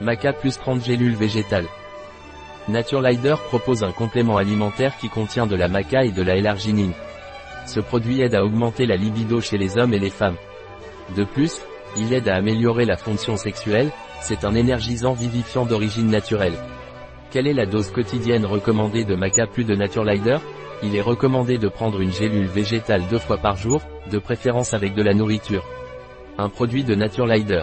Maca plus 30 gélules végétales. Naturelider propose un complément alimentaire qui contient de la maca et de la L-arginine. Ce produit aide à augmenter la libido chez les hommes et les femmes. De plus, il aide à améliorer la fonction sexuelle, c'est un énergisant vivifiant d'origine naturelle. Quelle est la dose quotidienne recommandée de Maca plus de Naturelider? Il est recommandé de prendre une gélule végétale deux fois par jour, de préférence avec de la nourriture. Un produit de Naturelider,